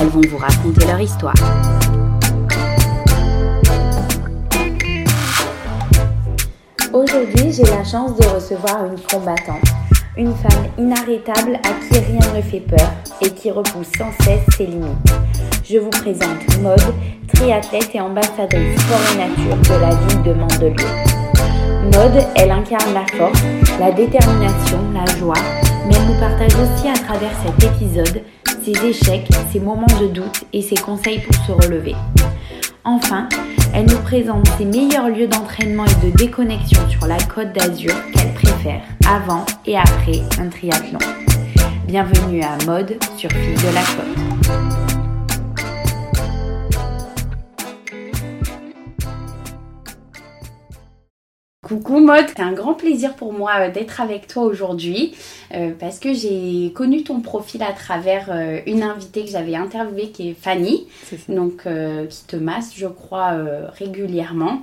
elles vont vous raconter leur histoire. Aujourd'hui, j'ai la chance de recevoir une combattante, une femme inarrêtable à qui rien ne fait peur et qui repousse sans cesse ses limites. Je vous présente Maude, triathlète et ambassadrice sport et nature de la ville de Mandelieu. Maude, elle incarne la force, la détermination, la joie, mais elle nous partage aussi à travers cet épisode ses échecs, ses moments de doute et ses conseils pour se relever. Enfin, elle nous présente ses meilleurs lieux d'entraînement et de déconnexion sur la côte d'Azur qu'elle préfère avant et après un triathlon. Bienvenue à Mode sur Fille de la Côte. Coucou Mode, c'est un grand plaisir pour moi euh, d'être avec toi aujourd'hui euh, parce que j'ai connu ton profil à travers euh, une invitée que j'avais interviewée qui est Fanny, donc euh, qui te masse je crois régulièrement.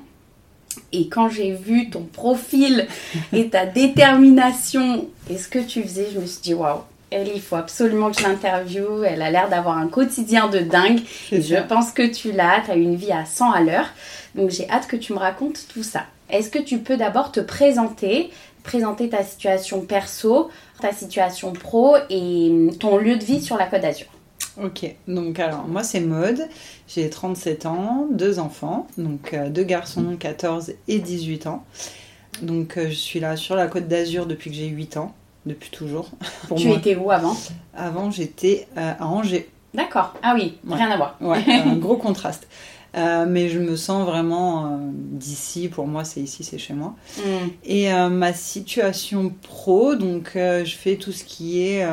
Et quand j'ai vu ton profil et ta détermination et ce que tu faisais, je me suis dit waouh, elle, il faut absolument que je l'interviewe. Elle a l'air d'avoir un quotidien de dingue. Et je pense que tu l'as. Tu as une vie à 100 à l'heure. Donc j'ai hâte que tu me racontes tout ça. Est-ce que tu peux d'abord te présenter, présenter ta situation perso, ta situation pro et ton lieu de vie sur la Côte d'Azur? Ok, donc alors moi c'est Maude, j'ai 37 ans, deux enfants, donc euh, deux garçons 14 et 18 ans. Donc euh, je suis là sur la Côte d'Azur depuis que j'ai 8 ans, depuis toujours. Pour Tu moi. étais où avant? Avant j'étais euh, à Angers, D'accord. Ah oui, Ouais. rien à voir. ouais, un gros contraste. Euh, mais je me sens vraiment euh, d'ici, pour moi c'est ici, c'est chez moi. Hmm. Et euh, ma situation pro, donc je fais tout ce qui est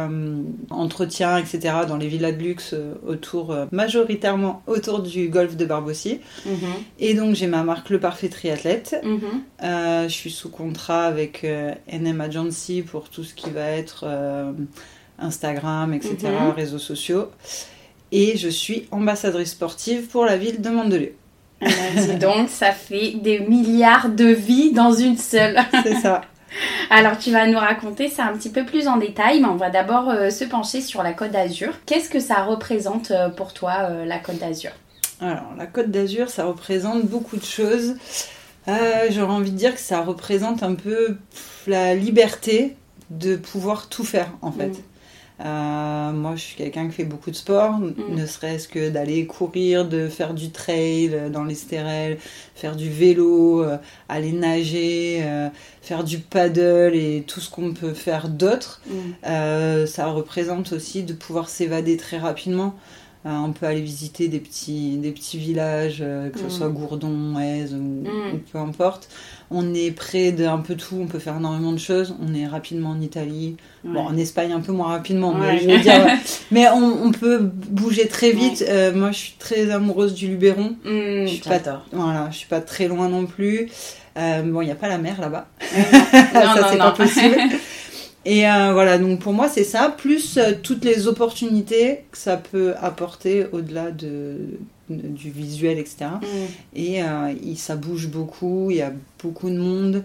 entretien, etc. dans les villas de luxe autour, majoritairement autour du golfe de Barbossier. Mhm. Et donc j'ai ma marque Le Parfait Triathlète. Mhm. Euh, je suis sous contrat avec NM Agency pour tout ce qui va être Instagram, etc., Mhm. réseaux sociaux. Et je suis ambassadrice sportive pour la ville de Mandelieu. Ah bah, dis donc, ça fait des milliards de vies dans une seule. C'est ça. Alors tu vas nous raconter ça un petit peu plus en détail, mais on va d'abord euh, se pencher sur la Côte d'Azur. Qu'est-ce que ça représente euh, pour toi, euh, la Côte d'Azur? Alors, la Côte d'Azur, ça représente beaucoup de choses. J'aurais envie de dire que ça représente un peu la liberté de pouvoir tout faire, en fait. Mm. Euh, moi, je suis quelqu'un qui fait beaucoup de sport, ne serait-ce que d'aller courir, de faire du trail euh, dans les stérelles, faire du vélo, euh, aller nager, euh, faire du paddle et tout ce qu'on peut faire d'autre. Euh, ça représente aussi de pouvoir s'évader très rapidement. Euh, on peut aller visiter des petits, des petits villages, euh, que ce Mm. soit Gourdon, Aise ou, Mm. ou peu importe. On est près d'un peu tout, on peut faire énormément de choses. On est rapidement en Italie. Bon, en Espagne un peu moins rapidement, mais Ouais. je veux dire, mais on, on peut bouger très vite. Euh, moi, je suis très amoureuse du Luberon. Hmm, Je suis pas-. Voilà, je suis pas très loin non plus. Euh, bon, il n'y a pas la mer là-bas. Non, ça, c'est pas possible. Et euh, voilà, donc pour moi, c'est ça, plus euh, toutes les opportunités que ça peut apporter au-delà de, de- du visuel, etc. Et euh, il- ça bouge beaucoup, il y a beaucoup de monde.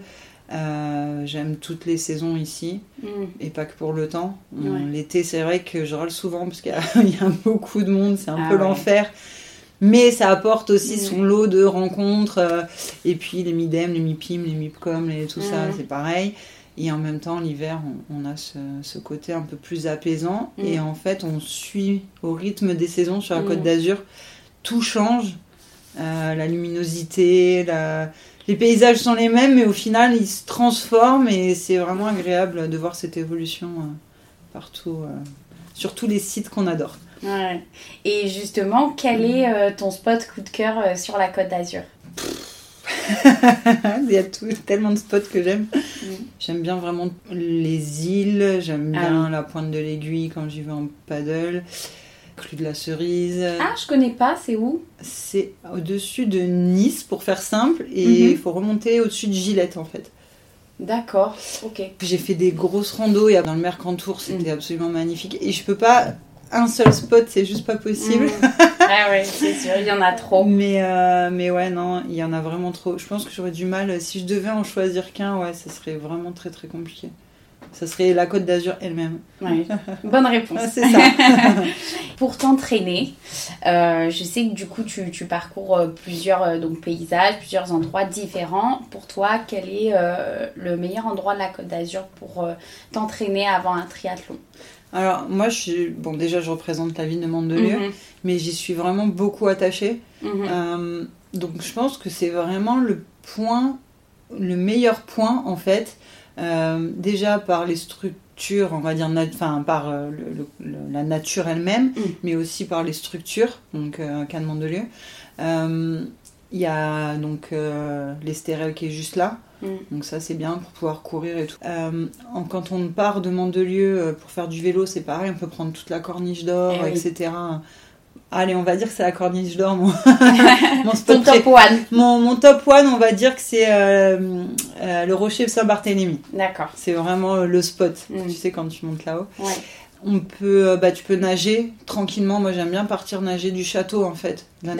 Euh, J'aime toutes les saisons ici, Hmm. et pas que pour le temps. Ouais. L'été, c'est vrai que je râle souvent parce qu'il y, a- il y a beaucoup de monde, c'est un Ah peu ouais. l'enfer. Mais ça apporte aussi Mm. son lot de rencontres. euh, et puis les midem, les mipim, les mipcom, et tout ça, Mm. c'est pareil. Et en même temps, l'hiver, on, on a ce, ce côté un peu plus apaisant. Mm. Et en fait, on suit au rythme des saisons sur la Mm. Côte d'Azur. Tout change. Euh, la luminosité, la- les paysages sont les mêmes, mais au final, ils se transforment. Et c'est vraiment agréable de voir cette évolution euh, partout, euh, sur tous les sites qu'on adore. Ouais. Et justement, quel est euh, ton spot coup de cœur sur la Côte d'Azur? Il y a tout- tellement de spots que j'aime. Mm. J'aime bien vraiment les îles, j'aime Ah bien la pointe de l'aiguille quand j'y vais en paddle. Clu de la Cerise. Ah, je connais pas, c'est où? C'est au-dessus de Nice, pour faire simple, et Mhm. il faut remonter au-dessus de Gillette, en fait. D'accord, ok. J'ai fait des grosses randos et dans le Mercantour, c'était Mm. absolument magnifique. Et je peux pas. Un seul spot, c'est juste pas possible. Mm. ah ouais, c'est sûr, il y en a trop. Mais, euh, mais ouais, non, il y en a vraiment trop. Je pense que j'aurais du mal. Si je devais en choisir qu'un, ouais, ça serait vraiment très très compliqué. Ça serait la Côte d'Azur elle-même. Ouais. Bonne réponse. Ah, c'est ça. Pour t'entraîner, euh, je sais que du coup tu, tu parcours euh, plusieurs euh, donc, paysages, plusieurs endroits différents. Pour toi, quel est euh, le meilleur endroit de la Côte d'Azur pour t'entraîner avant un triathlon? Alors, moi, je suis. Bon, déjà, je représente la ville de Mandelieu, Mhm, mais j'y suis vraiment beaucoup attachée. mhm. Euh, donc je pense que c'est vraiment le point, le meilleur point en fait, euh, déjà par les structures, on va dire, enfin par euh, le- le- le- la nature elle-même, Mm. mais aussi par les structures, donc euh, Cannes Mandelieu. Il y a donc l'Estérel qui est juste là, Mm. donc ça c'est bien pour pouvoir courir et tout. Euh, en- quand on part de Mandelieu euh, pour faire du vélo, c'est pareil, on peut prendre toute la corniche d'or, Eh oui. etc. Allez, on va dire que c'est la corniche d'or, mon, spot top one. mon, mon top one, on va dire que c'est euh, euh, le rocher Saint-Barthélemy. D'accord. C'est vraiment le spot, Mm. tu sais, quand tu montes là-haut. Ouais. On peut, bah, tu peux nager tranquillement. Moi, j'aime bien partir nager du château, en fait, d'un.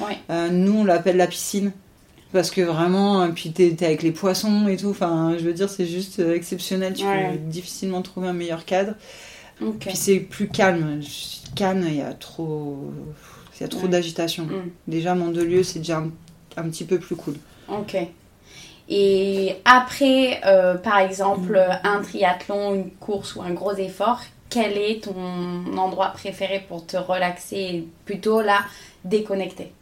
Ouais. Euh, nous, on l'appelle la piscine. Parce que vraiment, euh, puis t'es t'es avec les poissons et tout. Enfin, je veux dire, c'est juste euh, exceptionnel. Tu Ouais. peux difficilement trouver un meilleur cadre. Ok. Puis c'est plus calme. Cannes, il y a trop, il y a trop Ouais. d'agitation. Mm. Déjà, Mandelieu, c'est déjà un, un petit peu plus cool. Ok. Et après, euh, par exemple, un triathlon, une course ou un gros effort, quel est ton endroit préféré pour te relaxer et plutôt là, déconnecter?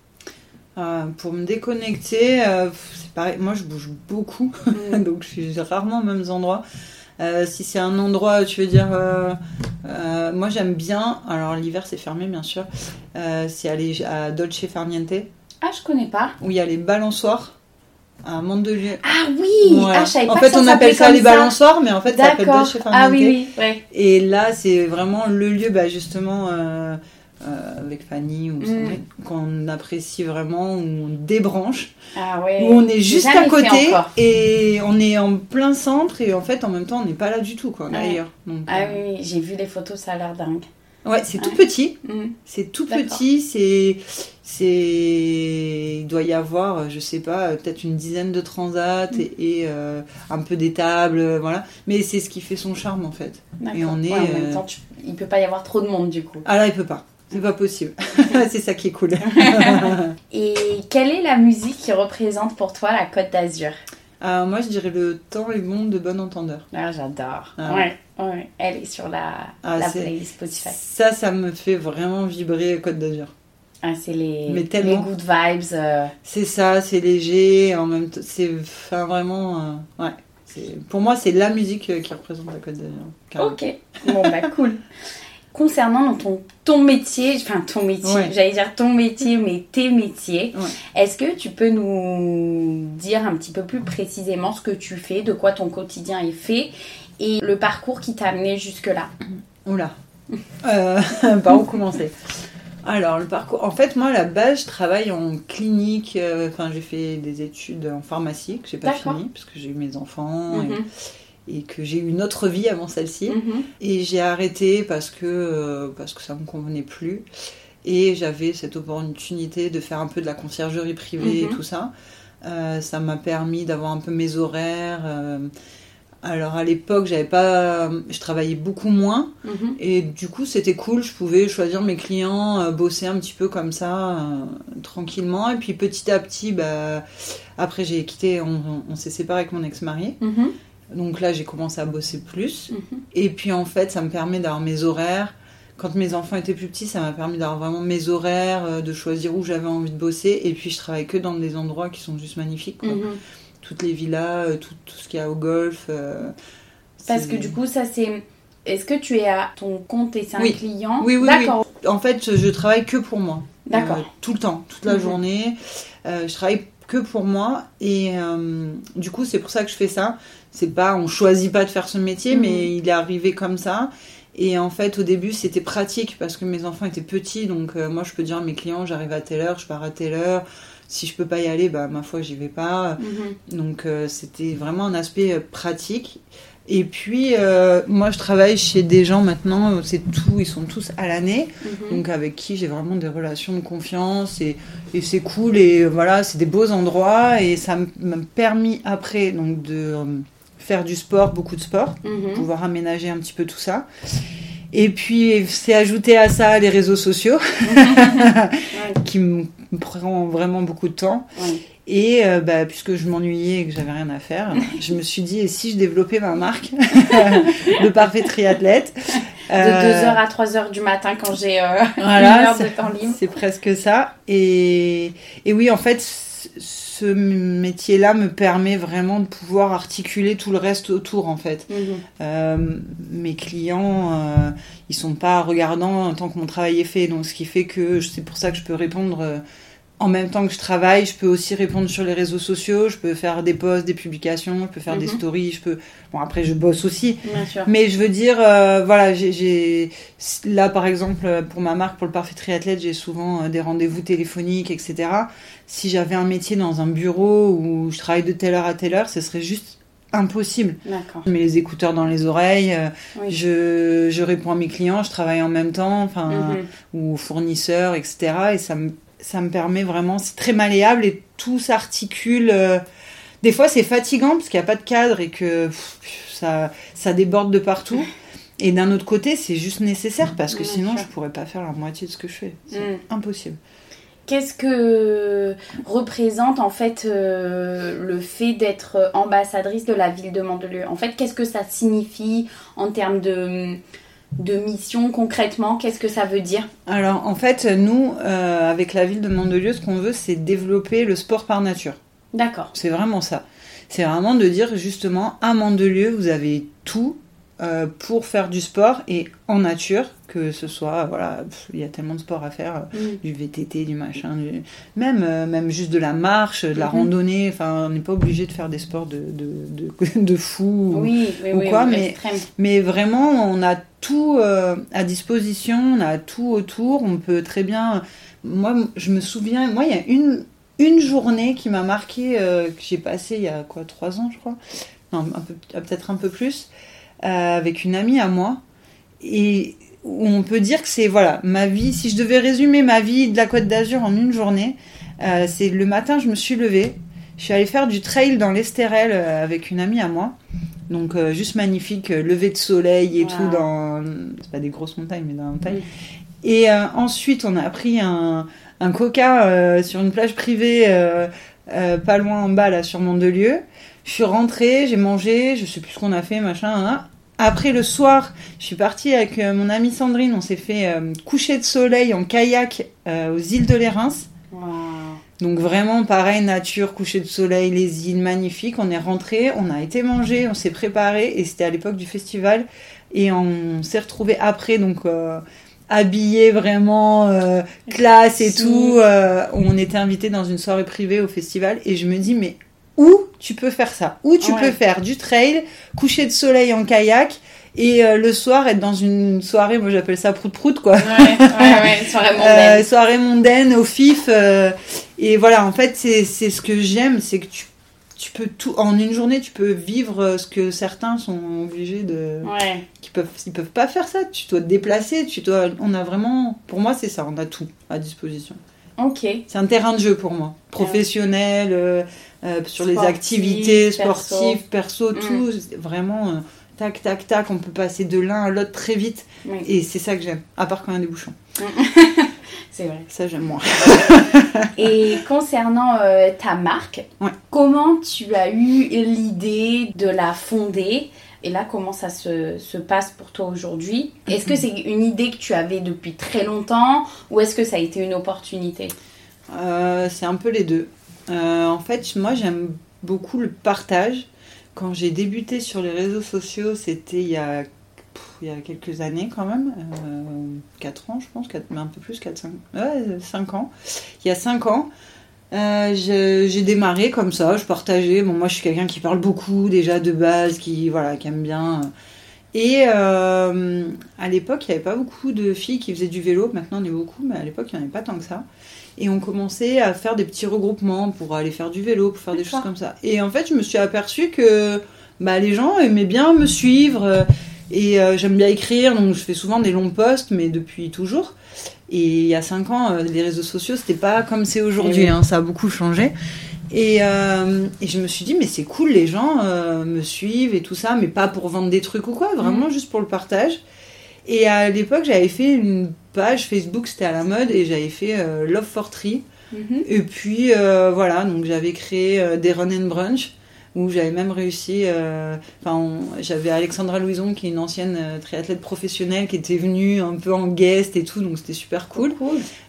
Euh, pour me déconnecter, euh, c'est pareil. Moi, je bouge beaucoup, Mm. donc je suis rarement aux mêmes endroits. Euh, si c'est un endroit, tu veux dire, moi j'aime bien. Alors l'hiver c'est fermé bien sûr. C'est aller à Dolce Farniente Ah, je connais pas. où il y a les balançoires à Mandelieu. Ah oui. Ah, en fait, on appelle ça les balançoires, mais en fait, ça s'appelle. Dolce Farniente. Ah oui, oui, ouais. Et là, c'est vraiment le lieu, bah, justement, euh, euh, avec Fanny, où Mm. qu'on apprécie vraiment, où on débranche, Ah ouais. où on est juste à côté et on est en plein centre et en fait, en même temps, on n'est pas là du tout, quoi, on est Ouais. ailleurs. Donc, Ah euh, oui, j'ai vu les photos, ça a l'air dingue. Ouais, c'est tout petit. Mm. C'est tout petit, c'est, c'est, il doit y avoir, je sais pas, peut-être une dizaine de transats Mm. et, et, euh, un peu des tables, euh, voilà. Mais c'est ce qui fait son charme en fait. Et on est, Ouais, en même euh, temps, tu- il peut pas y avoir trop de monde du coup. Ah là, il peut pas, c'est pas possible. c'est ça qui est cool. Et quelle est la musique qui représente pour toi la Côte d'Azur? Ah, moi, je dirais le temps est bon de bon entendeur. Ah, j'adore. Ah. Ouais, ouais. Elle est sur la, Ah, la playlist Spotify. Ça, ça me fait vraiment vibrer Côte d'Azur. Ah, c'est les, Mais les tellement. good vibes. euh, C'est ça, c'est léger, en même temps, c'est, enfin vraiment, euh, ouais. C'est- Pour moi, c'est la musique euh, qui représente la Côte d'Azur. Ok, bon bah cool. Concernant ton, ton métier, enfin ton métier, Ouais. j'allais dire ton métier, mais tes métiers, Ouais. est-ce que tu peux nous dire un petit peu plus précisément ce que tu fais, de quoi ton quotidien est fait et le parcours qui t'a amené jusque-là? Oula. Euh, par où commencer? Alors, le parcours. En fait, moi, à la base, je travaille en clinique. euh, Enfin, j'ai fait des études en pharmacie que j'ai pas fini parce que j'ai eu mes enfants Mhm, et, que j'ai eu une autre vie avant celle-ci. mhm. Et j'ai arrêté parce que, euh, parce que ça me convenait plus. Et j'avais cette opportunité de faire un peu de la conciergerie privée Mhm. et tout ça. Euh, ça m'a permis d'avoir un peu mes horaires. euh. alors à l'époque, j'avais pas, je travaillais beaucoup moins. Mhm. Et du coup, c'était cool, je pouvais choisir mes clients, bosser un petit peu comme ça, euh, tranquillement. Et puis petit à petit, bah, après j'ai quitté, on, s'est séparé avec mon ex-mari. Mhm, Donc là, j'ai commencé à bosser plus. mhm. Et puis en fait, ça me permet d'avoir mes horaires. Quand mes enfants étaient plus petits, ça m'a permis d'avoir vraiment mes horaires, euh, de choisir où j'avais envie de bosser. Et puis je travaille que dans des endroits qui sont juste magnifiques. quoi. Mhm. Toutes les villas, euh, tout, tout ce qu'il y a au golf. euh, Parce que du coup, ça c'est. Est-ce que tu es à ton compte et c'est un Oui. client? Oui, oui, D'accord. En fait, je travaille que pour moi. D'accord. Euh, tout le temps, toute la Mhm. journée. Euh, je travaille que pour moi. Et euh, du coup, c'est pour ça que je fais ça. C'est pas, on choisit pas de faire ce métier, Mhm. mais il est arrivé comme ça. Et en fait, au début, c'était pratique parce que mes enfants étaient petits. Donc, euh, moi, je peux dire à mes clients, j'arrive à telle heure, je pars à telle heure. Si je peux pas y aller, bah, ma foi, j'y vais pas. Mhm. Donc, euh, c'était vraiment un aspect euh, pratique. Et puis, euh, moi, je travaille chez des gens maintenant, c'est tout, ils sont tous à l'année, Mhm. donc avec qui j'ai vraiment des relations de confiance et, et c'est cool et voilà, c'est des beaux endroits et ça m'a permis après donc de faire du sport, beaucoup de sport, Mhm. pouvoir aménager un petit peu tout ça. Et puis, c'est ajouté à ça les réseaux sociaux qui me prend vraiment beaucoup de temps. Et euh, bah, puisque je m'ennuyais et que j'avais rien à faire, je me suis dit, et si je développais ma marque de parfait triathlète De euh, 2h à 3h du matin quand j'ai euh, Voilà, une heure de temps libre. C'est presque ça. Et, et oui, en fait, ce métier-là me permet vraiment de pouvoir articuler tout le reste autour, en fait. Mhm. Euh, mes clients, euh, ils sont pas regardants tant que mon travail est fait. Donc, ce qui fait que c'est pour ça que je peux répondre euh, en même temps que je travaille. Je peux aussi répondre sur les réseaux sociaux. Je peux faire des posts, des publications. Je peux faire des Mhm. stories. Je peux. Bon, après, je bosse aussi. Bien sûr. Mais je veux dire, euh, voilà, j'ai- là par exemple pour ma marque, pour le parfait triathlète, j'ai souvent euh, des rendez-vous téléphoniques, etc. Si j'avais un métier dans un bureau où je travaille de telle heure à telle heure, ce serait juste impossible. D'accord. Je mets les écouteurs dans les oreilles, euh, Oui. je, je réponds à mes clients, je travaille en même temps, enfin, Mhm. ou aux fournisseurs, etc. Et ça me, ça me permet vraiment, c'est très malléable et tout s'articule. euh, Des fois, c'est fatigant parce qu'il n'y a pas de cadre et que pff, ça, ça déborde de partout. Et d'un autre côté, c'est juste nécessaire parce que sinon, je pourrais pas faire la moitié de ce que je fais. C'est Mm. impossible. Qu'est-ce que représente en fait euh, le fait d'être ambassadrice de la ville de Mandelieu? En fait, qu'est-ce que ça signifie en termes de, de mission concrètement Qu'est-ce que ça veut dire Alors, en fait, nous, euh, avec la ville de Mandelieu, ce qu'on veut, c'est développer le sport par nature. D'accord. C'est vraiment ça. C'est vraiment de dire justement, à Mandelieu, vous avez tout euh, pour faire du sport et en nature, que ce soit, voilà, il y a tellement de sport à faire, euh, Mm. du VTT, du machin, du- même, euh, même juste de la marche, de la Mhm. randonnée, enfin, on n'est pas obligé de faire des sports de, de, de, de fou. Oui, oui, ou oui, quoi, mais-. Mais vraiment, on a tout à disposition, on a tout autour. On peut très bien. Moi, je me souviens, moi, il y a une, une journée qui m'a marqué, que j'ai passé il y a quoi, trois ans, je crois. Non, peut-être un peu plus, avec une amie à moi. Et où on peut dire que c'est, voilà, ma vie. Si je devais résumer ma vie de la Côte d'Azur en une journée, euh, c'est le matin, je me suis levée. Je suis allée faire du trail dans l'Estérel euh, avec une amie à moi. Donc euh, juste magnifique, euh, lever de soleil et Wow. tout dans... C'est pas des grosses montagnes, mais dans la montagne. Et euh, ensuite, on a pris un, un coca euh, sur une plage privée euh, euh, pas loin en bas, là, sur Mandelieu. Je suis rentrée, j'ai mangé, je sais plus ce qu'on a fait, machin, hein, hein. Après, le soir, je suis partie avec euh, mon amie Sandrine, on s'est fait euh, coucher de soleil en kayak euh, aux îles de l'Érins. Wow. Donc vraiment pareil, nature, coucher de soleil, les îles magnifiques. On est rentré, on a été manger, on s'est préparé et c'était à l'époque du festival et on s'est retrouvé après donc euh, habillés vraiment classe et tout. on était invité dans une soirée privée au festival et je me dis mais où tu peux faire ça Où tu Ouais. peux faire du trail, coucher de soleil en kayak et euh, le soir être dans une soirée, moi j'appelle ça prout prout quoi. Ouais, ouais, ouais, soirée Euh, mondaine. soirée mondaine au fif. euh, et voilà, en fait, c'est ce que j'aime, c'est que tu, tu peux tout. En une journée, tu peux vivre ce que certains sont obligés de. Ouais. Qui peuvent, ils peuvent pas faire ça. Tu dois te déplacer. Tu dois. On a vraiment. Pour moi, c'est ça. On a tout à disposition. Ok. C'est un terrain de jeu pour moi. Professionnel, euh, euh, sur les activités sportives, perso, Mm. tout. Vraiment. euh, Tac, tac, tac, on peut passer de l'un à l'autre très vite. Oui. Et c'est ça que j'aime. À part quand il y a des bouchons. C'est vrai. Ça, j'aime moins. Et concernant ta marque, Ouais. comment tu as eu l'idée de la fonder? Et là, comment ça se, se passe pour toi aujourd'hui? Est-ce que c'est une idée que tu avais depuis très longtemps ou est-ce que ça a été une opportunité? Euh, c'est un peu les deux. Euh, en fait, moi, j'aime beaucoup le partage. Quand j'ai débuté sur les réseaux sociaux, c'était il y a, il y a quelques années quand même. 4 ans, je pense, quatre- mais un peu plus, 4, 5, ouais, 5 ans. Il y a 5 ans, euh, j'ai démarré comme ça, je partageais. Bon, moi, je suis quelqu'un qui parle beaucoup déjà de base, qui, voilà, qui aime bien. Et euh, à l'époque, il n'y avait pas beaucoup de filles qui faisaient du vélo. Maintenant, on est beaucoup, mais à l'époque, il n'y en avait pas tant que ça. Et on commençait à faire des petits regroupements pour aller faire du vélo, pour faire des choses comme ça. Et en fait, je me suis aperçue que bah, les gens aimaient bien me suivre. Et euh, j'aime bien écrire, donc je fais souvent des longs posts, mais depuis toujours. Et il y a 5 ans, euh, les réseaux sociaux, c'était pas comme c'est aujourd'hui, hein, ça a beaucoup changé. Et, euh, et, je me suis dit, mais c'est cool, les gens me suivent et tout ça, mais pas pour vendre des trucs ou quoi, vraiment mm. juste pour le partage. Et à l'époque, j'avais fait une page Facebook, c'était à la mode, et j'avais fait Love for Tree. Mm-hmm. Et puis voilà, donc j'avais créé des run and brunch où j'avais même réussi. Euh, enfin, j'avais Alexandra Louison, qui est une ancienne euh, triathlète professionnelle, qui était venue un peu en guest et tout, donc c'était super cool.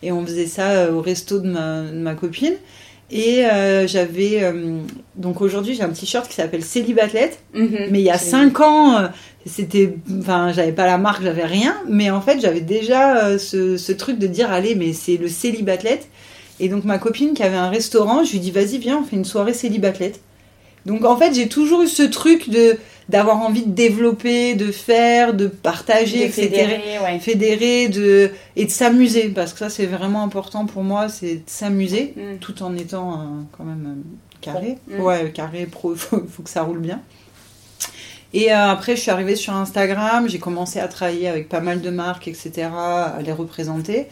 Et on faisait ça euh, au resto de ma, de ma copine. Et j'avais. donc aujourd'hui, j'ai un t-shirt qui s'appelle Célibathlète. Mhm. mais il y a 5 ans, c'était. Enfin, j'avais pas la marque, j'avais rien. Mais en fait, j'avais déjà ce, ce, truc de dire allez, mais c'est le Célibathlète. Et donc, ma copine qui avait un restaurant, je lui dis vas-y, viens, on fait une soirée Célibathlète. Donc en fait, j'ai toujours eu ce truc de d'avoir envie de développer, de faire, de partager, de etc. Fédérer, fédérer de, et de s'amuser, parce que ça c'est vraiment important pour moi, c'est de s'amuser, mm. tout en étant euh, quand même euh, carré. Mm. Ouais, carré, pro, il faut, que ça roule bien. Et euh, après, je suis arrivée sur Instagram, j'ai commencé à travailler avec pas mal de marques, etc., à les représenter.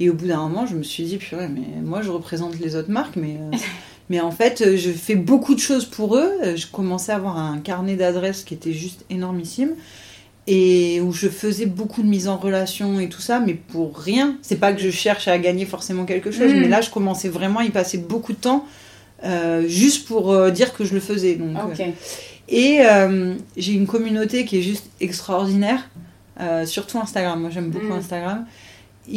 Et au bout d'un moment, je me suis dit, purée, mais moi je représente les autres marques, mais Mais en fait, euh, je fais beaucoup de choses pour eux. Euh, je commençais à avoir un carnet d'adresses qui était juste énormissime et où je faisais beaucoup de mise en relation et tout ça, mais pour rien. C'est pas que je cherche à gagner forcément quelque chose, mm. mais là, je commençais vraiment à y passer beaucoup de temps euh, juste pour dire que je le faisais. Donc, et j'ai une communauté qui est juste extraordinaire, surtout Instagram. Moi, j'aime beaucoup mm. Instagram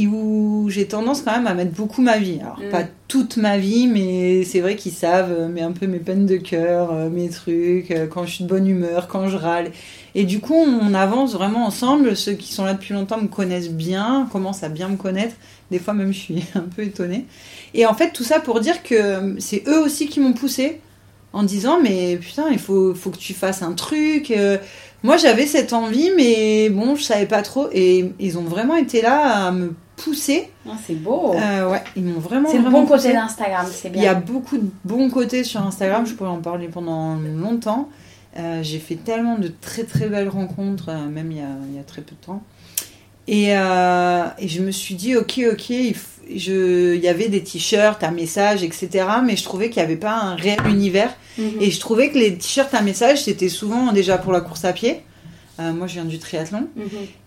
où j'ai tendance quand même à mettre beaucoup ma vie. Alors, mm. pas toute ma vie, mais c'est vrai qu'ils savent, euh, mais un peu mes peines de cœur, euh, mes trucs, euh, quand je suis de bonne humeur, quand je râle. Et du coup, on avance vraiment ensemble. Ceux qui sont là depuis longtemps me connaissent bien, commencent à bien me connaître. Des fois, même, je suis un peu étonnée. Et en fait, tout ça pour dire que c'est eux aussi qui m'ont poussé en disant, mais putain, il faut, faut que tu fasses un truc. Moi, j'avais cette envie, mais bon, je savais pas trop. Et ils ont vraiment été là à me pousser. Ah, c'est beau. Euh, ouais, ils m'ont vraiment. C'est le bon côté d'Instagram, c'est bien. Il y a beaucoup de bons côtés sur Instagram. Je pourrais en parler pendant longtemps. Euh, j'ai fait tellement de très très belles rencontres, euh, même il y, a, il y, a, très peu de temps. Et, et je me suis dit, ok, ok, il, je, il y avait des t-shirts à message, etc. Mais je trouvais qu'il n'y avait pas un réel univers. Mhm. Et je trouvais que les t-shirts à message, c'était souvent déjà pour la course à pied. Euh, moi, je viens du triathlon. Mhm.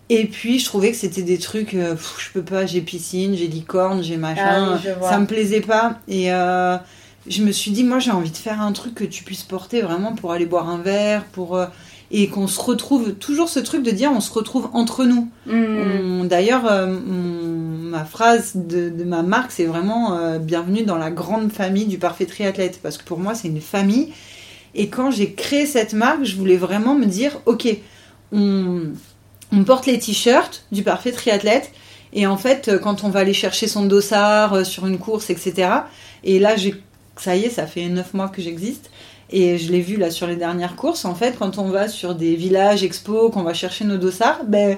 Et puis, je trouvais que c'était des trucs, euh, je peux pas, j'ai piscine, j'ai licorne, j'ai machin. Ah ça me plaisait pas. Et euh, je me suis dit, moi, j'ai envie de faire un truc que tu puisses porter vraiment pour aller boire un verre, pour et qu'on se retrouve toujours ce truc de dire on se retrouve entre nous. Mhm. D'ailleurs, ma phrase de, ma marque, c'est vraiment bienvenue dans la grande famille du parfait triathlète parce que pour moi, c'est une famille. Et quand j'ai créé cette marque, je voulais vraiment me dire ok, on, porte les t-shirts du parfait triathlète. Et en fait, euh, quand on va aller chercher son dossard euh, sur une course, etc. Et là, ça y est, ça fait 9 mois que j'existe. Et je l'ai vu là sur les dernières courses. En fait, quand on va sur des villages, expos, qu'on va chercher nos dossards, ben,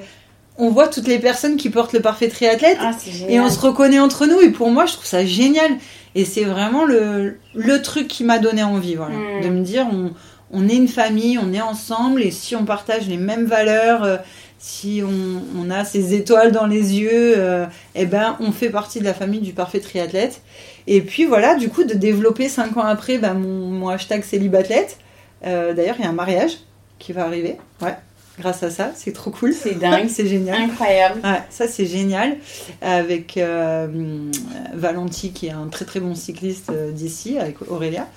on voit toutes les personnes qui portent le parfait triathlète. Ah, et on se reconnaît entre nous. Et pour moi, je trouve ça génial. Et c'est vraiment le, truc qui m'a donné envie, voilà. Hmm. De me dire, on, on est une famille, on est ensemble, et si on partage les mêmes valeurs, euh, si on, a ces étoiles dans les yeux, euh, eh ben, on fait partie de la famille du parfait triathlète. Et puis voilà, du coup, de développer cinq ans après ben, mon, hashtag célibathlète. Euh, D'ailleurs, il y a un mariage qui va arriver. Ouais. Grâce à ça, c'est trop cool. C'est dingue. c'est génial. Incroyable. Ouais, ça, c'est génial. Avec euh, Valenti, qui est un très très bon cycliste d'ici, avec Aurélia.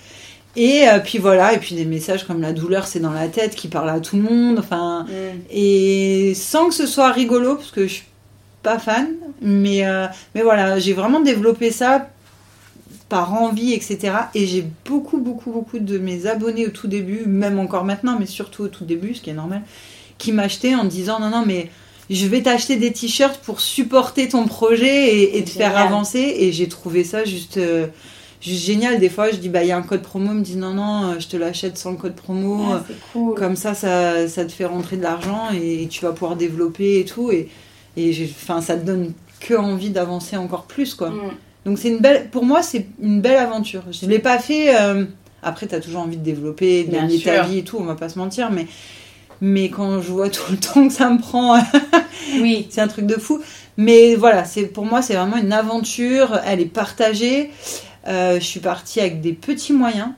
Et euh, puis voilà, et puis des messages comme la douleur c'est dans la tête qui parle à tout le monde, enfin, mm. et sans que ce soit rigolo, parce que je suis pas fan, mais, euh, mais voilà, j'ai vraiment développé ça par envie, etc. Et j'ai beaucoup, beaucoup, beaucoup de mes abonnés au tout début, même encore maintenant, mais surtout au tout début, ce qui est normal, qui m'achetaient en disant non, non, mais je vais t'acheter des t-shirts pour supporter ton projet et, te faire avancer. Et j'ai trouvé ça juste. Euh, juste génial. Des fois, je dis, bah, il y a un code promo, me dit, non, non, je te l'achète sans le code promo. Ah, cool. Comme ça, ça, ça te fait rentrer de l'argent et tu vas pouvoir développer et tout. Et, et enfin, ça te donne que envie d'avancer encore plus, quoi. Mm. Donc c'est une belle, pour moi c'est une belle aventure. Je l'ai pas fait. euh, Après t'as toujours envie de développer, de gagner ta vie et tout. On va pas se mentir, mais mais quand je vois tout le temps que ça me prend, Oui. c'est un truc de fou. Mais voilà, c'est pour moi c'est vraiment une aventure. Elle est partagée. Euh, je suis partie avec des petits moyens.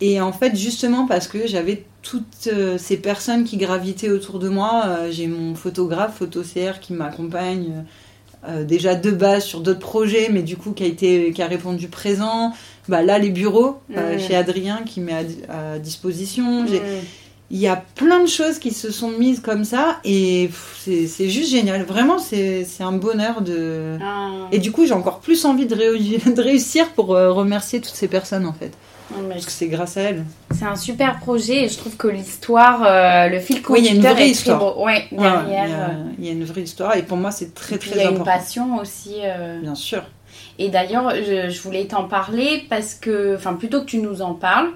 Et en fait, justement parce que j'avais toutes euh, ces personnes qui gravitaient autour de moi, euh, j'ai mon photographe, PhotoCR, qui m'accompagne euh, déjà de base sur d'autres projets, mais du coup qui a, été, qui a répondu présent. Bah, là, les bureaux, Mhm. chez Adrien, qui met à, di- à disposition. J'ai-. Il y a plein de choses qui se sont mises comme ça, et c'est juste génial. Vraiment, c'est un bonheur de... Ah. Et du coup, j'ai encore plus envie de, réu- de réussir pour euh, remercier toutes ces personnes, en fait. Non, mais Parce que c'est grâce à elles. C'est un super projet et je trouve que l'histoire, euh, le fil Oui, il y a une conducteur vraie histoire. Ouais, Ouais, ouais, il, y derrière. a, euh, il y a une vraie histoire, et pour moi, c'est très, très il y a une important. passion aussi. euh. Bien sûr. Et d'ailleurs, je, je voulais t'en parler parce que, enfin, plutôt que tu nous en parles,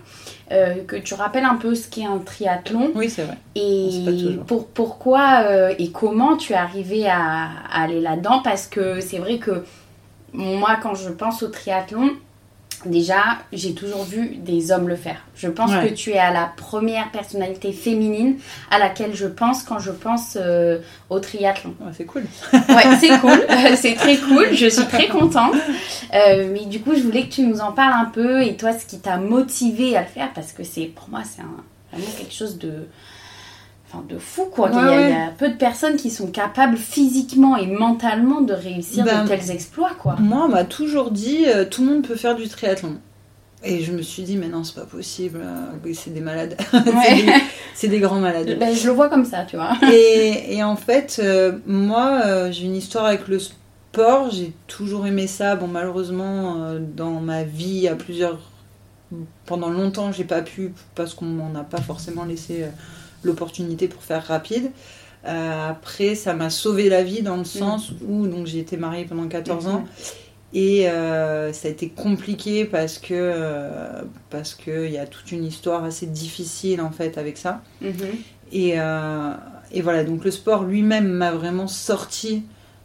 euh, que tu rappelles un peu ce qu'est un triathlon Oui, c'est vrai. et pour, pourquoi euh, et comment tu es arrivé à, à aller là-dedans? Parce que c'est vrai que moi, quand je pense au triathlon, déjà, j'ai toujours vu des hommes le faire. Je pense Ouais. que tu es à la première personnalité féminine à laquelle je pense quand je pense euh, au triathlon. Ouais, c'est cool. Ouais, c'est cool, c'est très cool, je suis très contente. Euh, mais du coup, je voulais que tu nous en parles un peu et toi, ce qui t'a motivé à le faire, parce que c'est pour moi, c'est vraiment quelque chose de, enfin, de fou quoi. Ouais, il, y a, ouais. il y a peu de personnes qui sont capables physiquement et mentalement de réussir Ben, de tels exploits quoi. Moi, on m'a toujours dit, euh, tout le monde peut faire du triathlon. Et je me suis dit, mais non, c'est pas possible. euh, c'est des malades. c'est Ouais. des, c'est des grands malades. Ben, je le vois comme ça, tu vois. et, et en fait, euh, moi, euh, j'ai une histoire avec le sport. J'ai toujours aimé ça. Bon, malheureusement, dans ma vie, à plusieurs. Pendant longtemps, j'ai pas pu parce qu'on m'en a pas forcément laissé l'opportunité pour faire rapide. Euh, après, ça m'a sauvé la vie dans le sens où donc j'ai été mariée pendant 14 ans. Et euh, ça a été compliqué parce que euh, parce que il y a toute une histoire assez difficile en fait avec ça. Mhm. Et, et voilà, donc le sport lui-même m'a vraiment sorti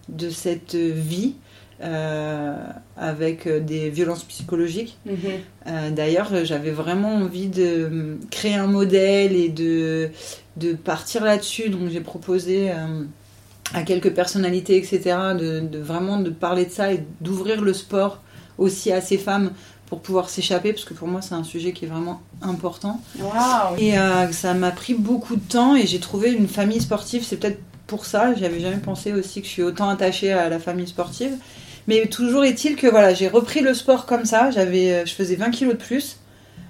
de cette vie avec des violences psychologiques. Mhm. Euh, D'ailleurs, j'avais vraiment envie de euh, créer un modèle et de, de partir là-dessus. Donc j'ai proposé euh, à quelques personnalités, etc., de, de vraiment de parler de ça et d'ouvrir le sport aussi à ces femmes pour pouvoir s'échapper, parce que pour moi c'est un sujet qui est vraiment important. Et euh, ça m'a pris beaucoup de temps et j'ai trouvé une famille sportive. C'est peut-être pour ça. J'avais jamais pensé aussi que je suis autant attachée à la famille sportive. Mais toujours est-il que voilà, j'ai repris le sport comme ça. J'avais, euh, je faisais 20 kilos de plus.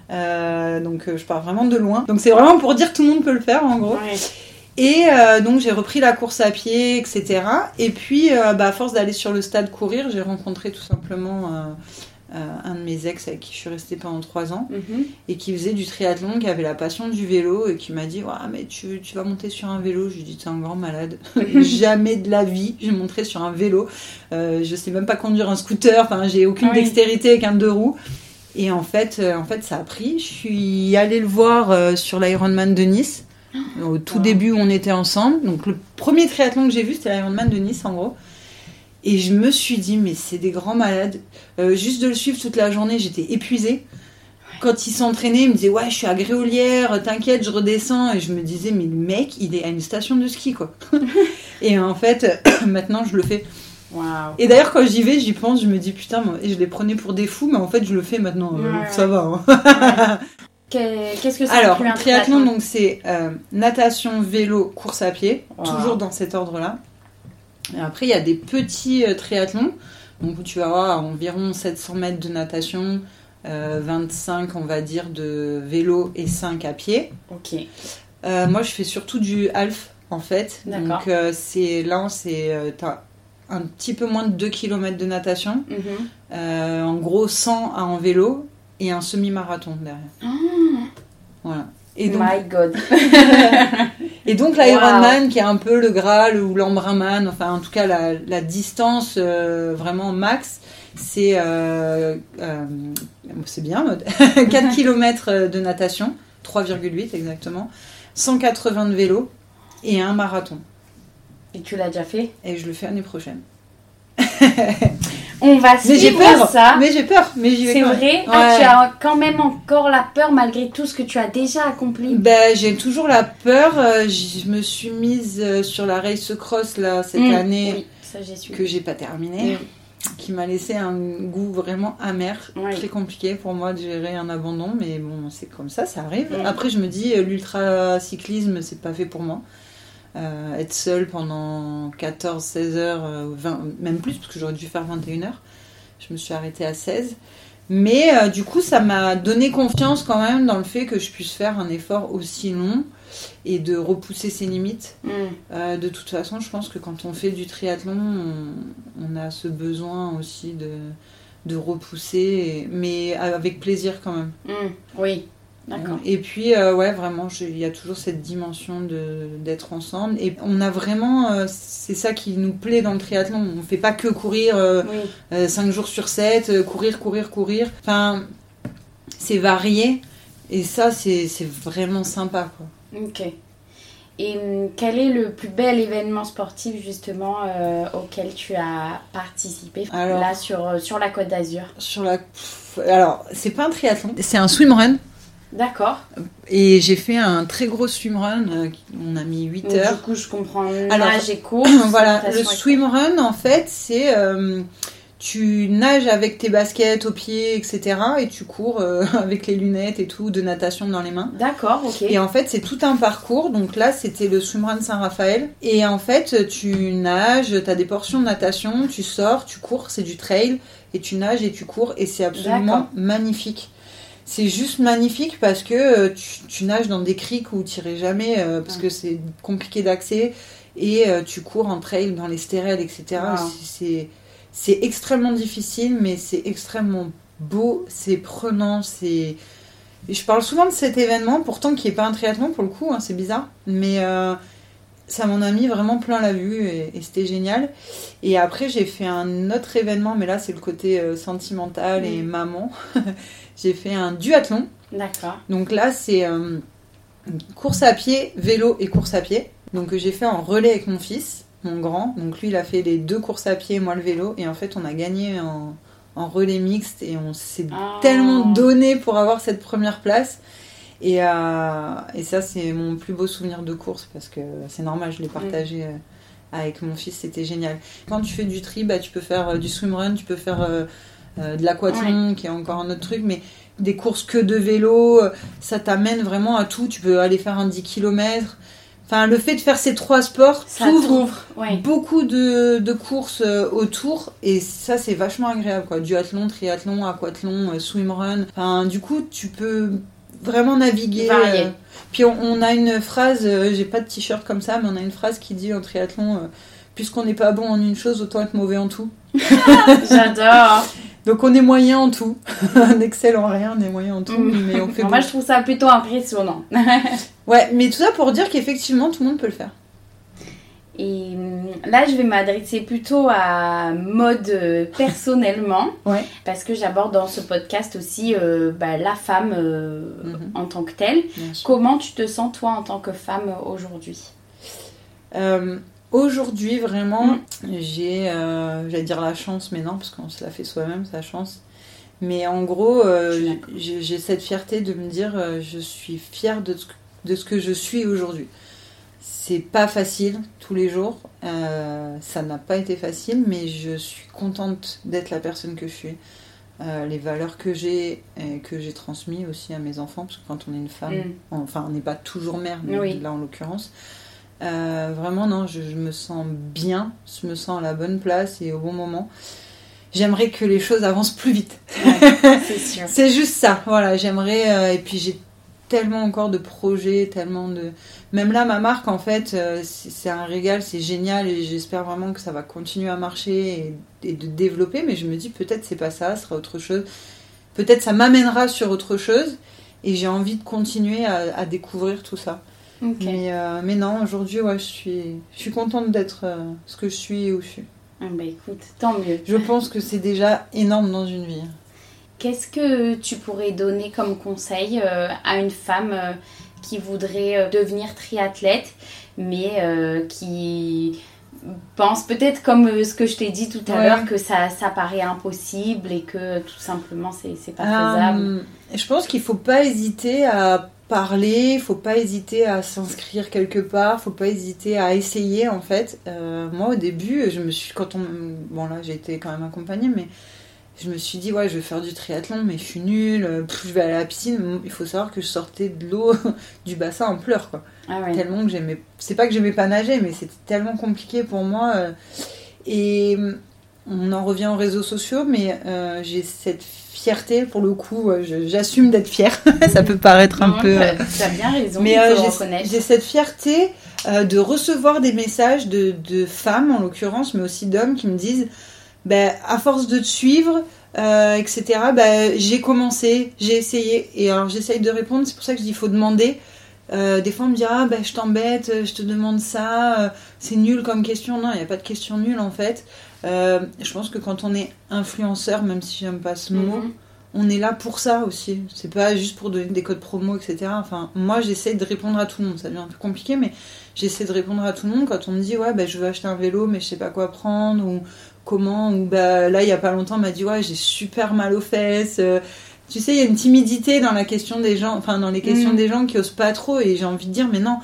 Euh, donc euh, je pars vraiment de loin. Donc c'est vraiment pour dire que tout le monde peut le faire en gros. Ouais. Et euh, donc j'ai repris la course à pied, etc. Et puis euh, bah, à force d'aller sur le stade courir, j'ai rencontré tout simplement un de mes ex avec qui je suis restée pendant trois ans Mhm. et qui faisait du triathlon, qui avait la passion du vélo et qui m'a dit ouais, mais tu, tu vas monter sur un vélo. Je lui ai dit t'es un grand malade. Jamais de la vie je monterai sur un vélo. Euh, je sais même pas conduire un scooter. Enfin j'ai aucune Oui. dextérité avec un deux roues. Et en fait, euh, en fait, ça a pris. Je suis allée le voir euh, sur l'Ironman de Nice. Au tout Wow. début, on était ensemble. Donc, le premier triathlon que j'ai vu, c'était l'Ironman de Nice, en gros. Et je me suis dit, mais c'est des grands malades. Euh, juste de le suivre toute la journée, j'étais épuisée. Quand il s'entraînait, il me disait, ouais, je suis à Gréolière, t'inquiète, je redescends. Et je me disais, mais le mec, il est à une station de ski, quoi. et en fait, maintenant, je le fais. Et d'ailleurs, quand j'y vais, j'y pense, je me dis, putain, moi, et je les prenais pour des fous, mais en fait, je le fais maintenant. euh, Ouais, ça va. hein. Que- Qu'est-ce que ça Alors, triathlon, donc c'est euh, natation, vélo, course à pied, Wow. toujours dans cet ordre-là. Et après, il y a des petits euh, triathlons, donc où tu vas avoir environ 700 mètres de natation, euh, 25, on va dire, de vélo et 5 à pied. Ok. Euh, moi, je fais surtout du half, en fait. D'accord. Donc, euh, c'est là, c'est euh, t'as un petit peu moins de 2 km de natation, Mhm. euh, en gros 100 à en vélo et un semi-marathon derrière. Ah, Voilà. Et donc, My God. Et donc l'Ironman qui est un peu le Graal ou l'Embrunman, enfin en tout cas la, la distance euh, vraiment max. C'est euh, euh, c'est bien, mode. 4 km de natation, 3,8 exactement, 180 de vélo et un marathon. Et tu l'as déjà fait? Et je le fais l'année prochaine. On va Mais j'ai suivre peur, ça. mais j'ai peur, mais j'y vais C'est vrai Ah, Ouais. Tu as quand même encore la peur malgré tout ce que tu as déjà accompli. Ben, j'ai toujours la peur. euh, Je me suis mise euh, sur la race cross là cette Mm, année Oui, ça j'ai su. que j'ai pas terminée, qui m'a laissé un goût vraiment amer, Oui. très compliqué pour moi de gérer un abandon, mais bon, c'est comme ça, ça arrive. Mm. Après, je me dis, euh, l'ultra cyclisme, c'est pas fait pour moi. Euh, être seule pendant 14, 16 heures, euh, 20, même plus, parce que j'aurais dû faire 21 heures. Je me suis arrêtée à 16. Mais euh, du coup, ça m'a donné confiance quand même dans le fait que je puisse faire un effort aussi long et de repousser ses limites. Mm. Euh, de toute façon, je pense que quand on fait du triathlon, on, on a ce besoin aussi de, de repousser, et- mais avec plaisir quand même. Mm. Oui. Et puis, euh, ouais, vraiment, il y a toujours cette dimension d'être ensemble. Et on a vraiment, euh, c'est ça qui nous plaît dans le triathlon. On fait pas que courir Oui. 5 jours sur 7, courir, courir, courir. Enfin, c'est varié. Et ça, c'est vraiment sympa, quoi. Ok. Et hum, quel est le plus bel événement sportif justement euh, auquel tu as participé Alors- là sur, euh, sur la Côte d'Azur? Sur la... Alors, c'est pas un triathlon, c'est un swimrun. D'accord. Et j'ai fait un très gros swimrun. euh, On a mis 8 Donc, heures. Du coup, je comprends Alors, nage et course. voilà, le swimrun, en fait, c'est. euh, tu nages avec tes baskets aux pieds, etc. Et tu cours euh, avec les lunettes et tout, de natation dans les mains. D'accord, ok. Et en fait, c'est tout un parcours. Donc là, c'était le swimrun Saint-Raphaël. Et en fait, tu nages, tu as des portions de natation, tu sors, tu cours, c'est du trail. Et tu nages et tu cours. Et c'est absolument magnifique. C'est juste magnifique parce que euh, tu, tu nages dans des criques où tu irais jamais, euh, parce Ouais. que c'est compliqué d'accès. Et euh, tu cours en trail dans les stérelles, etc. Wow. C'est- extrêmement difficile, mais c'est extrêmement beau, c'est prenant, c'est... Je parle souvent de cet événement, pourtant qui n'est pas un triathlon pour le coup, hein, c'est bizarre, mais ça m'en a mis vraiment plein la vue et, et c'était génial. Et après j'ai fait un autre événement, mais là c'est le côté euh, sentimental et Mm. maman. j'ai fait un duathlon, D'accord. donc là c'est euh, course à pied, vélo et course à pied. Donc j'ai fait en relais avec mon fils, mon grand. Donc lui il a fait les deux courses à pied, moi le vélo, et en fait on a gagné en, en relais mixte et on s'est Ah. tellement donné pour avoir cette première place. Et, euh, et ça, c'est mon plus beau souvenir de course parce que c'est normal, je l'ai partagé euh, avec mon fils, c'était génial. Quand tu fais du tri, bah, tu peux faire euh, du swimrun, tu peux faire de l'aquathlon qui est encore un autre truc, mais des courses que de vélo, ça t'amène vraiment à tout. Tu peux aller faire un 10 km. Enfin, le fait de faire ces trois sports Ça t'ouvre. Ouais. beaucoup de, de courses autour et ça c'est vachement agréable quoi duathlon triathlon aquathlon swimrun enfin du coup tu peux vraiment naviguer Varier. euh. puis on, on a une phrase euh, j'ai pas de t-shirt comme ça mais on a une phrase qui dit en triathlon euh, puisqu'on n'est pas bon en une chose autant être mauvais en tout J'adore. donc on est moyen en tout on excelle en rien on est moyen en tout Mm. mais on fait Moi, bon. je trouve ça plutôt impressionnant. ouais mais tout ça pour dire qu'effectivement tout le monde peut le faire Et hum, là, je vais m'adresser plutôt à mode euh, personnellement, Ouais. parce que j'aborde dans ce podcast aussi euh, bah, la femme euh, Mhm. en tant que telle. Comment tu te sens toi en tant que femme aujourd'hui? Aujourd'hui, vraiment, Mm. j'ai, j'allais dire la chance, mais non, parce qu'on se la fait soi-même, sa chance. Mais en gros, j'ai cette fierté de me dire, je suis fière de ce que je suis aujourd'hui. C'est pas facile tous les jours, euh, ça n'a pas été facile, mais je suis contente d'être la personne que je suis. Euh, les valeurs que j'ai et que j'ai transmis aussi à mes enfants, parce que quand on est une femme, Mm. enfin on n'est pas toujours mère, mais Oui. là en l'occurrence, euh, vraiment non, je, je me sens bien, je me sens à la bonne place et au bon moment. J'aimerais que les choses avancent plus vite. C'est juste ça, voilà, j'aimerais, euh, et puis j'ai tellement encore de projets, tellement de... Même là, ma marque, en fait, euh, c'est un régal, c'est génial, et j'espère vraiment que ça va continuer à marcher et, et de développer, mais je me dis peut-être c'est pas ça, ce sera autre chose. Peut-être ça m'amènera sur autre chose, et j'ai envie de continuer à, à découvrir tout ça. Mais, euh, mais non, aujourd'hui, ouais, je suis, je suis contente d'être euh, ce que je suis et où je suis. Ah bah écoute, tant mieux. Je pense que c'est déjà énorme dans une vie. Qu'est-ce que tu pourrais donner comme conseil euh, à une femme euh, qui voudrait euh, devenir triathlète, mais qui pense peut-être comme ce que je t'ai dit tout à l'heure, que ça, ça paraît impossible et que tout simplement c'est pas faisable? Je pense qu'il faut pas hésiter à parler, il faut pas hésiter à s'inscrire quelque part, faut pas hésiter à essayer en fait. moi au début, je me suis quand on bon là j'ai été quand même accompagnée mais je me suis dit, ouais, je vais faire du triathlon, mais je suis nulle, euh, je vais aller à la piscine. Il faut savoir que je sortais de l'eau du bassin en pleurs, quoi. Ah tellement que j'aimais. C'est pas que j'aimais pas nager, mais c'était tellement compliqué pour moi. Euh. Et on en revient aux réseaux sociaux, mais euh, j'ai cette fierté, pour le coup, j'assume d'être fière. ça peut paraître un peu. Tu as bien raison, mais j'ai cette fierté de recevoir des messages de, de femmes, en l'occurrence, mais aussi d'hommes qui me disent ben, à force de te suivre, euh, etc., ben, j'ai commencé, j'ai essayé. Et alors j'essaye de répondre, c'est pour ça que je dis il faut demander. Euh, des fois on me dit ah ben je t'embête, je te demande ça, euh, c'est nul comme question. Non, il n'y a pas de question nulle en fait. je pense que quand on est influenceur, même si j'aime pas ce mot, mhm. on est là pour ça aussi. C'est pas juste pour donner des codes promo, etc. Enfin, moi j'essaie de répondre à tout le monde. Ça devient un peu compliqué, mais j'essaie de répondre à tout le monde quand on me dit ouais ben je veux acheter un vélo mais je sais pas quoi prendre ou comment ou bah là il y a pas longtemps m'a dit ouais j'ai super mal aux fesses euh, tu sais il y a une timidité dans la question des gens enfin dans les questions mm. des gens qui osent pas trop et j'ai envie de dire mais non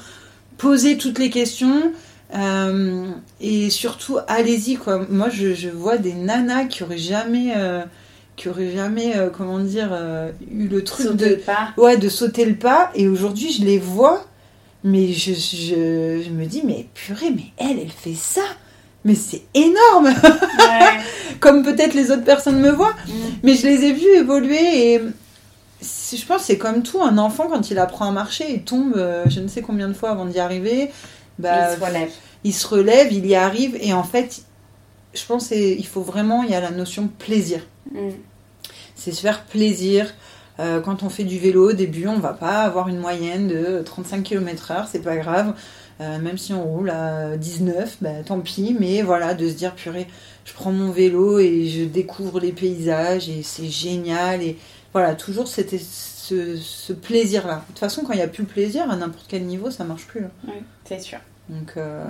posez toutes les questions euh, et surtout allez-y quoi. Moi je, vois des nanas qui auraient jamais euh, qui auraient jamais comment dire eu le truc de ouais de sauter le pas et aujourd'hui je les vois mais je, je, je me dis mais purée mais elle elle fait ça mais c'est énorme Comme peut-être les autres personnes me voient. Mm. Mais je les ai vus évoluer et je pense que c'est comme tout. Un enfant, quand il apprend à marcher, il tombe euh, je ne sais combien de fois avant d'y arriver. Bah, il se relève. Il se relève, il y arrive. Et en fait, je pense qu'il faut vraiment, il y a la notion plaisir. Mm. C'est se faire plaisir. Euh, quand on fait du vélo au début, on va pas avoir une moyenne de 35 km/h, c'est pas grave. Euh, même si on roule à 19, bah, tant pis, mais voilà, de se dire, purée, je prends mon vélo et je découvre les paysages et c'est génial. Et voilà, toujours c'était ce, plaisir-là. De toute façon, quand il n'y a plus le plaisir, à n'importe quel niveau, ça marche plus. Hein. Oui, c'est sûr. Donc, euh,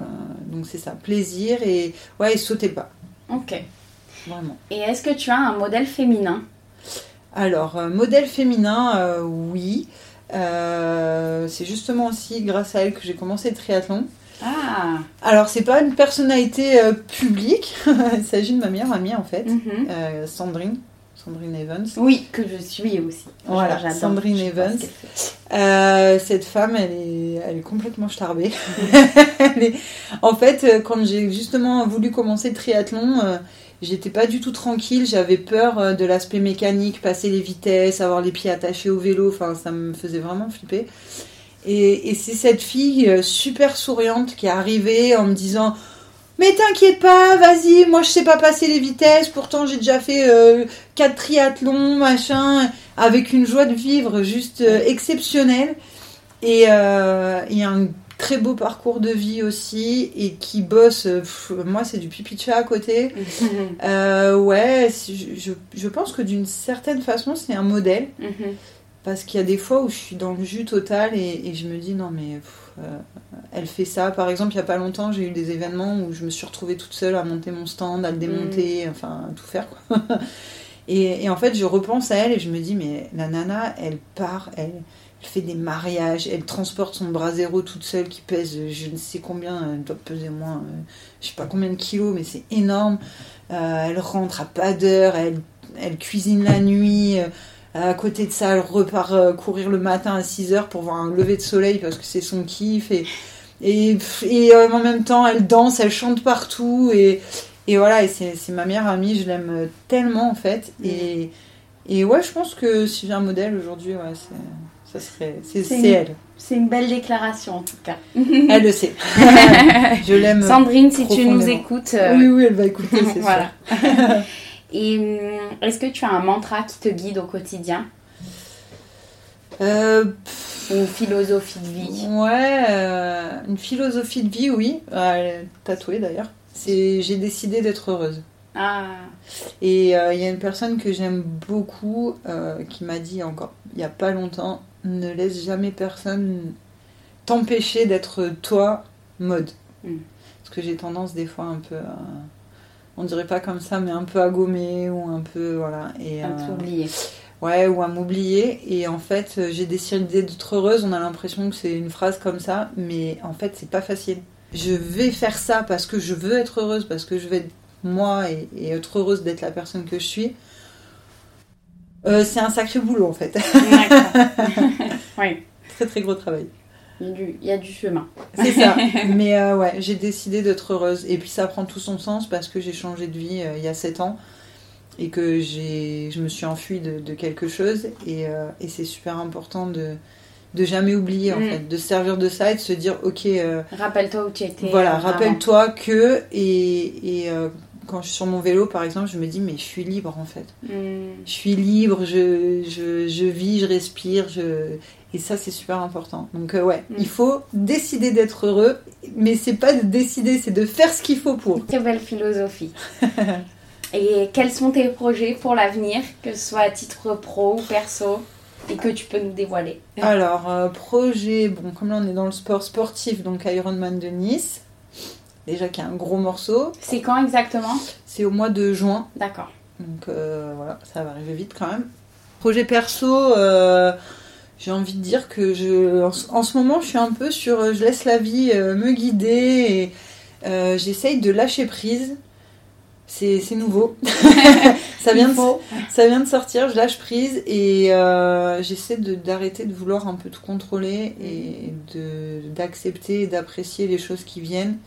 donc c'est ça, plaisir et, ouais, et le pas. Ok. Vraiment. Et est-ce que tu as un modèle féminin? Alors, euh, modèle féminin, oui. Euh, c'est justement aussi grâce à elle que j'ai commencé le triathlon. Ah. Alors, c'est pas une personnalité euh, publique, il s'agit de ma meilleure amie en fait, mhm. euh, Sandrine. Sandrine Evans. Oui, que je suis aussi. Voilà, Sandrine Evans. cette femme, elle est, elle est complètement starbée. En fait, quand j'ai justement voulu commencer le triathlon, j'étais pas du tout tranquille, j'avais peur euh, de l'aspect mécanique, passer les vitesses, avoir les pieds attachés au vélo, enfin ça me faisait vraiment flipper. Et, c'est cette fille euh, super souriante qui est arrivée en me disant mais t'inquiète pas, vas-y, moi je sais pas passer les vitesses, pourtant j'ai déjà fait euh, quatre triathlons, machin, avec une joie de vivre juste exceptionnelle. Et il un très beau parcours de vie aussi et qui bosse. moi, c'est du pipi chat à côté. Euh, ouais, je, je, pense que d'une certaine façon, c'est un modèle. Mhm. Parce qu'il y a des fois où je suis dans le jus total et, je me dis non, mais euh, elle fait ça. Par exemple, il n'y a pas longtemps, j'ai eu des événements où je me suis retrouvée toute seule à monter mon stand, à le démonter, mhm. enfin, à tout faire. Quoi. et, et en fait, je repense à elle et je me dis, mais la nana, elle part, elle elle fait des mariages, elle transporte son bras zéro toute seule qui pèse je ne sais combien, elle doit peser moins, euh, je sais pas combien de kilos, mais c'est énorme. Euh, elle rentre à pas d'heure, elle, elle cuisine la nuit. Euh, à côté de ça, elle repart courir le matin à 6 heures pour voir un lever de soleil parce que c'est son kiff. Et, et, et, en même temps, elle danse, elle chante partout. Et, et voilà, et c'est ma meilleure amie, je l'aime tellement en fait. Et, et ouais, je pense que si j'ai un modèle aujourd'hui, ouais, c'est serait. C'est elle. C'est une belle déclaration en tout cas. Elle le sait. Je l'aime. Sandrine, si tu nous écoutes. Euh, oui, oui, elle va écouter, c'est voilà. Et hum, est-ce que tu as un mantra qui te guide au quotidien? Euh, Une philosophie de vie? Ouais, euh, une philosophie de vie, oui. est tatouée d'ailleurs. C'est j'ai décidé d'être heureuse. Ah, Et euh, il y a une personne que j'aime beaucoup euh, qui m'a dit encore il n'y a pas longtemps ne laisse jamais personne t'empêcher d'être toi mode. Mm. Parce que j'ai tendance des fois un peu à, on dirait pas comme ça mais un peu à gommer ou un peu voilà et à euh, t'oublier. ouais ou à m'oublier et en fait euh, j'ai décidé d'être heureuse on a l'impression que c'est une phrase comme ça mais en fait c'est pas facile je vais faire ça parce que je veux être heureuse parce que je vais être moi et, et être heureuse d'être la personne que je suis Euh, c'est un sacré boulot en fait. oui, très très gros travail il y a du- il y a du chemin. c'est ça mais euh, ouais j'ai décidé d'être heureuse et puis ça prend tout son sens parce que j'ai changé de vie euh, il y a 7 ans et que j'ai je me suis enfuie de, de quelque chose et, euh, et c'est super important de de jamais oublier en Mm. fait de se servir de ça et de se dire ok euh, Rappelle-toi où tu étais. voilà rappelle-toi que et, et euh, quand je suis sur mon vélo par exemple je me dis mais je suis libre en fait Hmm. je suis libre je, je, je vis je respire je et ça c'est super important donc euh, ouais Mm. il faut décider d'être heureux mais c'est pas de décider c'est de faire ce qu'il faut pour Très belle philosophie. Et quels sont tes projets pour l'avenir, que ce soit à titre pro ou perso, et que tu peux nous dévoiler? Alors euh, projet bon comme là on est dans le sport sportif donc Ironman de Nice déjà qui est un gros morceau C'est quand exactement c'est au mois de juin D'accord. Donc euh, voilà, ça va arriver vite quand même. Projet perso, euh, j'ai envie de dire que je, en, ce- en ce moment, je suis un peu sur, euh, je laisse la vie euh, me guider et j'essaye de lâcher prise. C'est nouveau. ça, vient de, faut. ça vient de sortir, je lâche prise et j'essaie de- d'arrêter de, vouloir un peu tout contrôler et de- d'accepter et d'apprécier les choses qui viennent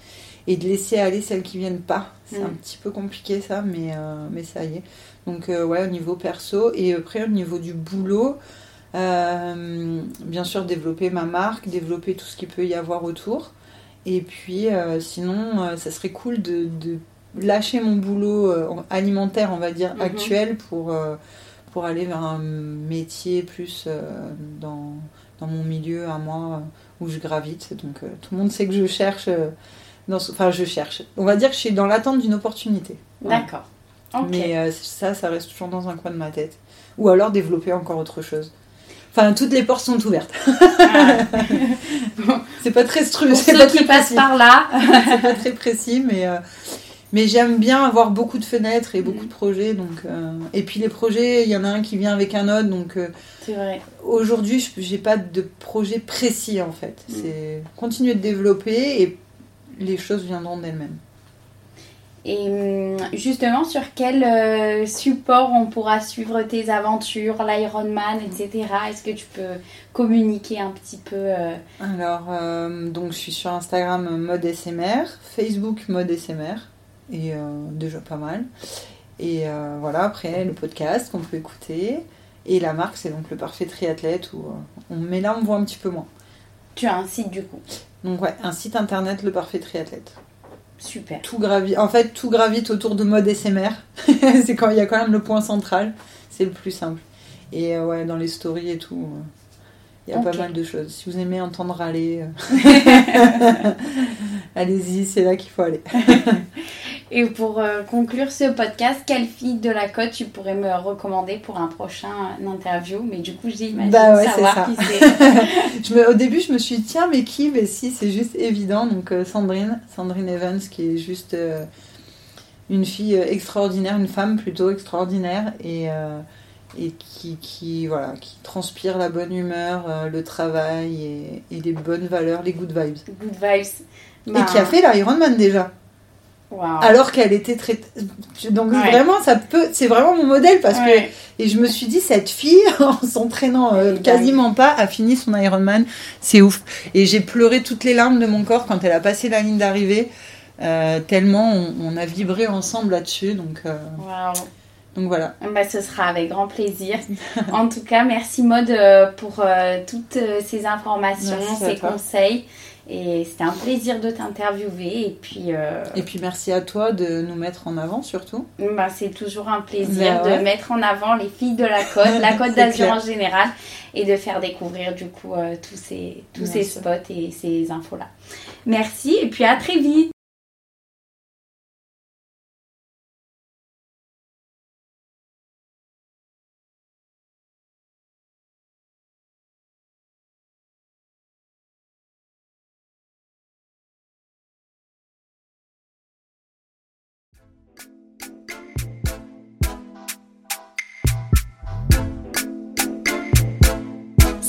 et de laisser aller celles qui viennent pas. C'est Mm. un petit peu compliqué ça, mais, euh, mais ça y est. Donc euh, ouais, au niveau perso et après au niveau du boulot, euh, bien sûr développer ma marque, développer tout ce qu'il peut y avoir autour. Et puis sinon, ça serait cool de, de lâcher mon boulot alimentaire, on va dire, Mhm. actuel pour, pour aller vers un métier plus dans, dans mon milieu à moi où je gravite. Donc tout le monde sait que je cherche. Dans ce- Enfin, je cherche. On va dire que je suis dans l'attente d'une opportunité. Voilà. D'accord. Mais euh, ça, ça reste toujours dans un coin de ma tête. Ou alors développer encore autre chose. Enfin, toutes les portes sont ouvertes. Ah. C'est pas très stru, Pour c'est pas qui très passent par là, C'est pas très précis, mais euh, mais j'aime bien avoir beaucoup de fenêtres et beaucoup de projets. Donc euh, et puis les projets, il y en a un qui vient avec un autre. Donc euh, c'est vrai. aujourd'hui, je- j'ai pas de projet précis en fait. Mhm. C'est continuer de développer et les choses viendront d'elles-mêmes. Et hum, justement, sur quel euh, support on pourra suivre tes aventures, l'Ironman, etc. Est-ce que tu peux communiquer un petit peu euh, Alors, euh, donc je suis sur Instagram mode SMR, Facebook mode SMR, et euh, déjà pas mal. Et euh, voilà, après le podcast qu'on peut écouter. Et la marque, c'est donc le parfait triathlète où on, mais là on voit un petit peu moins. Tu as un site du coup? Donc ouais, un site internet, le parfait triathlète. Super. Tout gravite, en fait, tout gravite autour de mode SMR. c'est quand il y a quand même le point central, c'est le plus simple. Et euh, ouais, dans les stories et tout, euh, il y a pas mal de choses. Si vous aimez entendre râler, euh, allez-y, c'est là qu'il faut aller. Et pour euh, conclure ce podcast, quelle fille de la côte tu pourrais me recommander pour un prochain interview? Mais du coup, j'imagine Bah ouais, savoir ça. qui c'est. Me- au début, je me suis dit, tiens, mais qui? Mais si, c'est juste évident. Donc, euh, Sandrine, Sandrine Evans, qui est juste euh, une fille euh, extraordinaire, une femme plutôt extraordinaire, et, euh, et qui, qui, voilà, qui transpire la bonne humeur, euh, le travail et, et les bonnes valeurs, les good vibes. Good vibes. Et qui a fait l'Ironman déjà. Alors qu'elle était très. Donc, Ouais. vraiment, ça peut. C'est vraiment mon modèle parce que. Et je me suis dit, cette fille, en s'entraînant euh, quasiment pas, a fini son Ironman. C'est ouf. Et j'ai pleuré toutes les larmes de mon corps quand elle a passé la ligne d'arrivée. euh, tellement on, on a vibré ensemble là-dessus. Donc, euh, donc voilà. Bah, ce sera avec grand plaisir. en tout cas, merci Maud euh, pour toutes ces informations, Merci ces conseils. Et c'était un plaisir de t'interviewer. Et puis, euh, Et puis merci à toi de nous mettre en avant surtout. bah, c'est toujours un plaisir Bah ouais. de mettre en avant les filles de la côte, la côte d'Azur en général, et de faire découvrir du coup euh, tous ces, tous ces spots et ces infos-là. Merci et puis à très vite.